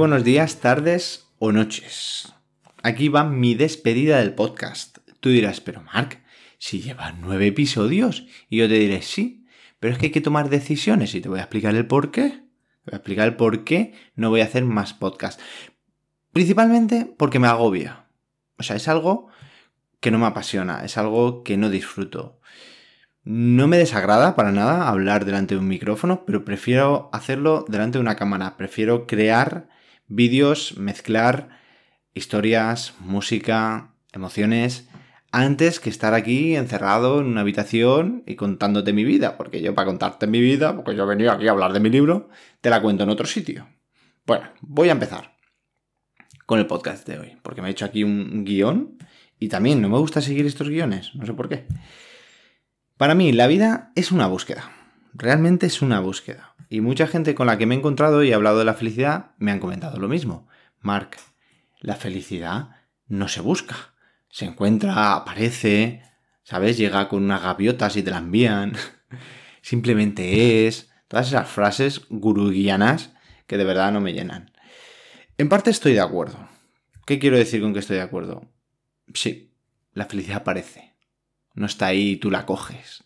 Buenos días, tardes o noches. Aquí va mi despedida del podcast. Tú dirás, pero Mark, si llevas nueve episodios. Y yo te diré, sí, pero es que hay que tomar decisiones y te voy a explicar el por qué. Te voy a explicar el por qué no voy a hacer más podcast. Principalmente porque me agobia. O sea, es algo que no me apasiona, es algo que no disfruto. No me desagrada para nada hablar delante de un micrófono, pero prefiero hacerlo delante de una cámara. Prefiero crear vídeos, mezclar historias, música, emociones, antes que estar aquí encerrado en una habitación y contándote mi vida. Porque yo para contarte mi vida, porque yo he venido aquí a hablar de mi libro, te la cuento en otro sitio. Bueno, voy a empezar con el podcast de hoy, porque me he hecho aquí un guion y también no me gusta seguir estos guiones, no sé por qué. Para mí, la vida es una búsqueda. Realmente es una búsqueda. Y mucha gente con la que me he encontrado y he hablado de la felicidad me han comentado lo mismo. Mark, la felicidad no se busca. Se encuentra, aparece, ¿sabes? Llega con unas gaviotas y te la envían. Simplemente es. Todas esas frases guruguianas que de verdad no me llenan. En parte estoy de acuerdo. ¿Qué quiero decir con que estoy de acuerdo? Sí, la felicidad aparece no está ahí y tú la coges.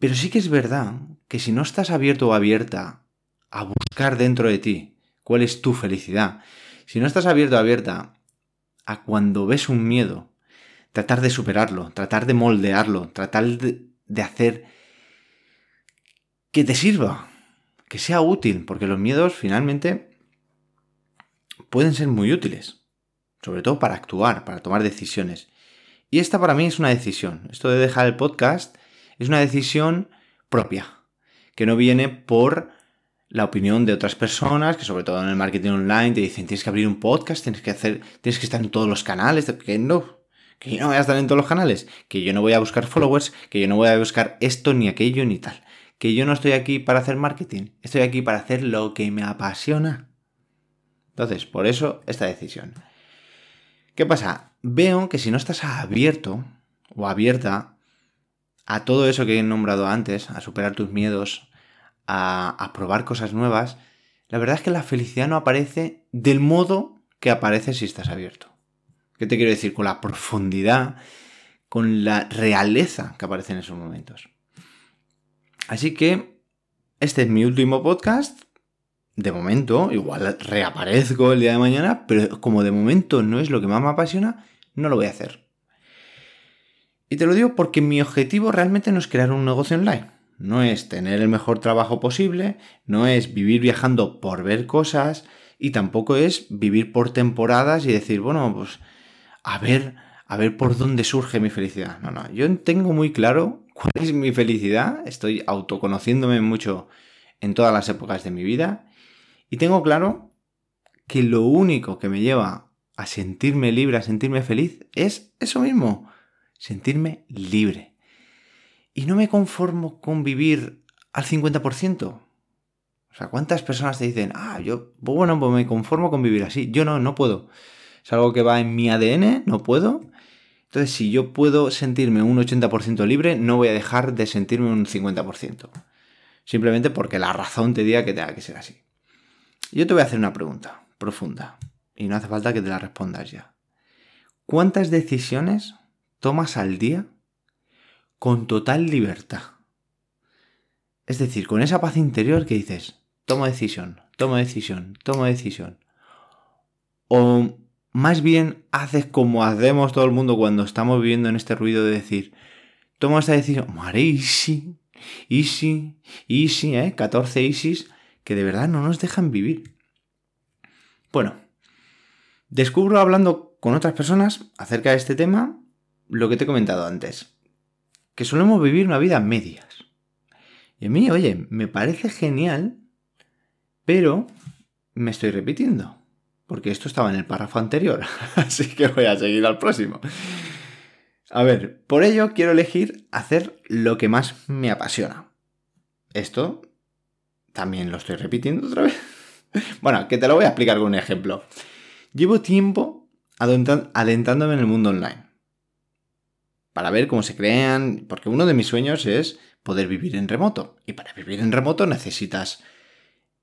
Pero sí que es verdad que si no estás abierto o abierta a buscar dentro de ti cuál es tu felicidad, si no estás abierto o abierta a cuando ves un miedo, tratar de superarlo, tratar de moldearlo, tratar de, hacer que te sirva, que sea útil, porque los miedos finalmente pueden ser muy útiles, sobre todo para actuar, para tomar decisiones. Y esta para mí es una decisión. Esto de dejar el podcast es una decisión propia, que no viene por la opinión de otras personas, que sobre todo en el marketing online te dicen tienes que abrir un podcast, tienes que hacer, tienes que estar en todos los canales, que no, que yo no voy a estar en todos los canales, que yo no voy a buscar followers, que yo no voy a buscar esto ni aquello ni tal, que yo no estoy aquí para hacer marketing, estoy aquí para hacer lo que me apasiona. Entonces, por eso esta decisión. ¿Qué pasa? Veo que si no estás abierto o abierta a todo eso que he nombrado antes, a superar tus miedos, a, probar cosas nuevas, la verdad es que la felicidad no aparece del modo que aparece si estás abierto. ¿Qué te quiero decir? Con la profundidad, con la realeza que aparece en esos momentos. Así que este es mi último podcast de momento, igual reaparezco el día de mañana, pero como de momento no es lo que más me apasiona, no lo voy a hacer. Y te lo digo porque mi objetivo realmente no es crear un negocio online. No es tener el mejor trabajo posible, no es vivir viajando por ver cosas y tampoco es vivir por temporadas y decir, bueno, pues a ver, a ver por dónde surge mi felicidad. No, no, yo tengo muy claro cuál es mi felicidad, estoy autoconociéndome mucho en todas las épocas de mi vida y tengo claro que lo único que me lleva a sentirme libre, a sentirme feliz, es eso mismo, sentirme libre. Y no me conformo con vivir al 50%. O sea, ¿cuántas personas te dicen, ah, yo, bueno, pues me conformo con vivir así? Yo no, no puedo. Es algo que va en mi ADN, no puedo. Entonces, si yo puedo sentirme un 80% libre, no voy a dejar de sentirme un 50%. Simplemente porque la razón te diga que tenga que ser así. Yo te voy a hacer una pregunta profunda y no hace falta que te la respondas ya. ¿Cuántas decisiones tomas al día con total libertad? Es decir, con esa paz interior que dices, tomo decisión, tomo decisión, tomo decisión. O más bien haces como hacemos todo el mundo cuando estamos viviendo en este ruido de decir, tomo esta decisión, mare, easy, easy, easy, ¿eh? 14 easy que de verdad no nos dejan vivir. Bueno, descubro hablando con otras personas acerca de este tema lo que te he comentado antes, que solemos vivir una vida a medias. Y a mí, oye, me parece genial, pero me estoy repitiendo, porque esto estaba en el párrafo anterior, así que voy a seguir al próximo. A ver, por ello quiero elegir hacer lo que más me apasiona. Esto también lo estoy repitiendo otra vez. bueno, que te lo voy a explicar con un ejemplo. Llevo tiempo adentrándome en el mundo online. Para ver cómo se crean, porque uno de mis sueños es poder vivir en remoto. Y para vivir en remoto necesitas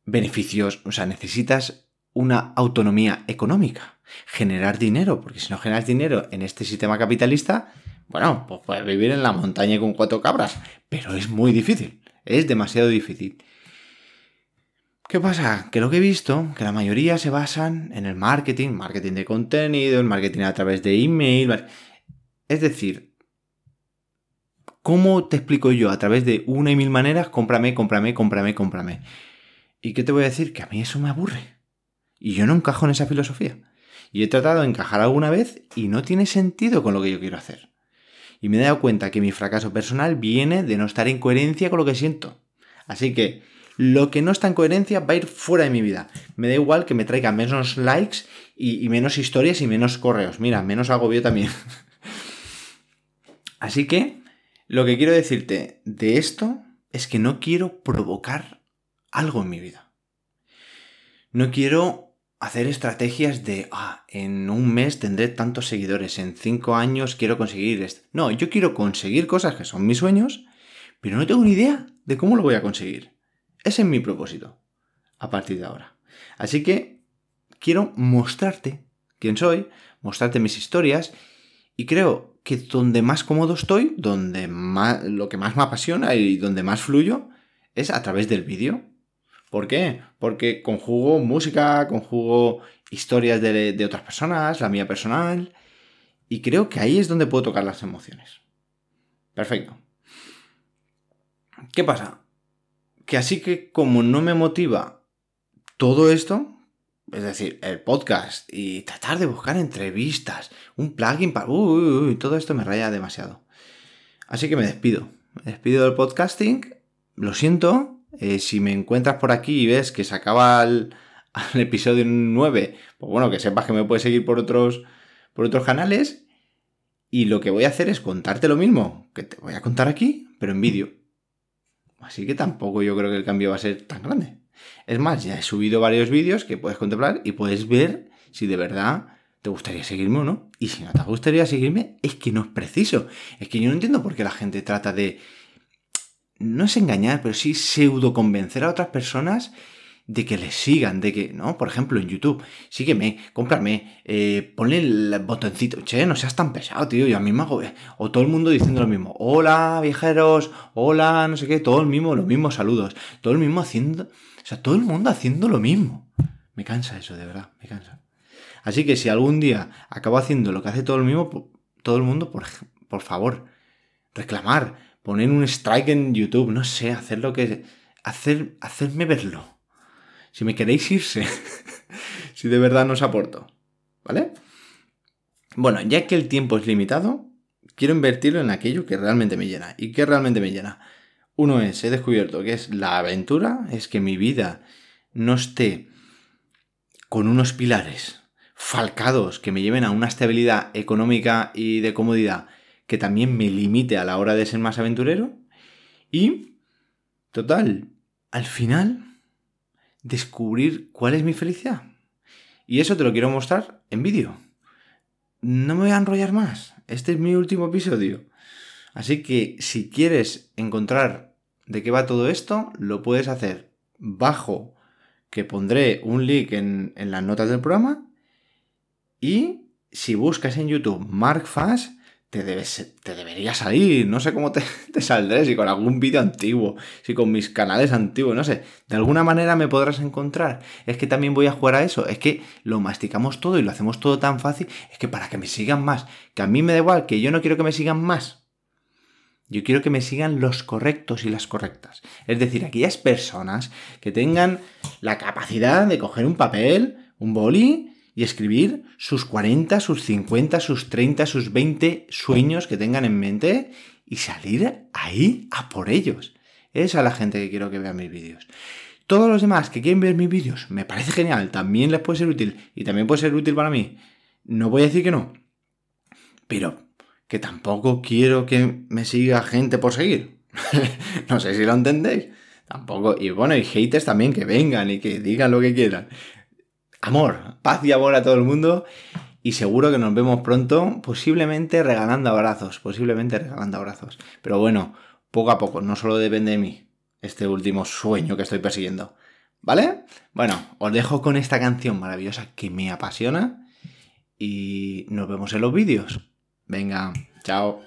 beneficios, o sea, necesitas una autonomía económica, generar dinero, porque si no generas dinero en este sistema capitalista, bueno, pues puedes vivir en la montaña con cuatro cabras, pero es muy difícil, es demasiado difícil. ¿Qué pasa? Que lo que he visto, que la mayoría se basan en el marketing, marketing de contenido, el marketing a través de email. Es decir, ¿cómo te explico yo a través de una y mil maneras? Cómprame, cómprame, cómprame, cómprame. ¿Y qué te voy a decir? Que a mí eso me aburre. Y yo no encajo en esa filosofía. Y he tratado de encajar alguna vez y no tiene sentido con lo que yo quiero hacer. Y me he dado cuenta que mi fracaso personal viene de no estar en coherencia con lo que siento. Así que lo que no está en coherencia va a ir fuera de mi vida. Me da igual que me traiga menos likes y, menos historias y menos correos. Mira, menos agobio también. Así que lo que quiero decirte de esto es que no quiero provocar algo en mi vida. No quiero hacer estrategias de, ah, en un mes tendré tantos seguidores, en cinco años quiero conseguir esto. No, yo quiero conseguir cosas que son mis sueños, pero no tengo ni idea de cómo lo voy a conseguir. Ese es mi propósito a partir de ahora. Así que quiero mostrarte quién soy, mostrarte mis historias y creo que donde más cómodo estoy, donde más, lo que más me apasiona y donde más fluyo es a través del vídeo. ¿Por qué? Porque conjugo música, conjugo historias de, de otras personas, la mía personal, y creo que ahí es donde puedo tocar las emociones. Perfecto. ¿Qué pasa? que así que como no me motiva todo esto, es decir, el podcast y tratar de buscar entrevistas, un plugin para... Uy, todo esto me raya demasiado. Así que me despido. Me despido del podcasting. Lo siento. Eh, si me encuentras por aquí y ves que se acaba el, episodio 9, pues bueno, que sepas que me puedes seguir por otros, por otros canales. Y lo que voy a hacer es contarte lo mismo que te voy a contar aquí, pero en vídeo. Así que tampoco yo creo que el cambio va a ser tan grande. Es más, ya he subido varios vídeos que puedes contemplar y puedes ver si de verdad te gustaría seguirme o no. Y si no te gustaría seguirme, es que no es preciso. Es que yo no entiendo por qué la gente trata de... No es engañar, pero sí pseudo convencer a otras personas de que les sigan, de que, ¿no? Por ejemplo, en YouTube, sígueme, cómprame, eh, ponle el botoncito, che, no seas tan pesado, tío, yo a mí me hago, o todo el mundo diciendo lo mismo, hola, viajeros, hola, no sé qué, todo el mismo, los mismos saludos, todo el mismo haciendo, o sea, todo el mundo haciendo lo mismo. Me cansa eso, de verdad, me cansa. Así que si algún día acabo haciendo lo que hace todo el mismo, todo el mundo, por, por favor, reclamar, poner un strike en YouTube, no sé, hacer lo que, hacer, hacerme verlo si me queréis irse, si de verdad no os aporto. ¿Vale? Bueno, ya que el tiempo es limitado, quiero invertirlo en aquello que realmente me llena. ¿Y qué realmente me llena? Uno es, he descubierto que es la aventura, es que mi vida no esté con unos pilares falcados que me lleven a una estabilidad económica y de comodidad que también me limite a la hora de ser más aventurero. Y, total, al final descubrir cuál es mi felicidad. Y eso te lo quiero mostrar en vídeo. No me voy a enrollar más. Este es mi último episodio. Así que si quieres encontrar de qué va todo esto, lo puedes hacer bajo, que pondré un link en, en las notas del programa. Y si buscas en YouTube Mark Fass, te, debes, te debería salir. No sé cómo te, te, saldré, si con algún vídeo antiguo, si con mis canales antiguos, no sé. De alguna manera me podrás encontrar. Es que también voy a jugar a eso. Es que lo masticamos todo y lo hacemos todo tan fácil. Es que para que me sigan más, que a mí me da igual, que yo no quiero que me sigan más. Yo quiero que me sigan los correctos y las correctas. Es decir, aquellas personas que tengan la capacidad de coger un papel, un boli y escribir sus 40, sus 50, sus 30, sus 20 sueños que tengan en mente y salir ahí a por ellos. Esa es la gente que quiero que vea mis vídeos. Todos los demás que quieren ver mis vídeos, me parece genial, también les puede ser útil y también puede ser útil para mí. No voy a decir que no, pero que tampoco quiero que me siga gente por seguir. no sé si lo entendéis. Tampoco, y bueno, y haters también que vengan y que digan lo que quieran amor, paz y amor a todo el mundo. Y seguro que nos vemos pronto, posiblemente regalando abrazos, posiblemente regalando abrazos. Pero bueno, poco a poco, no solo depende de mí, este último sueño que estoy persiguiendo. ¿Vale? Bueno, os dejo con esta canción maravillosa que me apasiona y nos vemos en los vídeos. Venga, chao.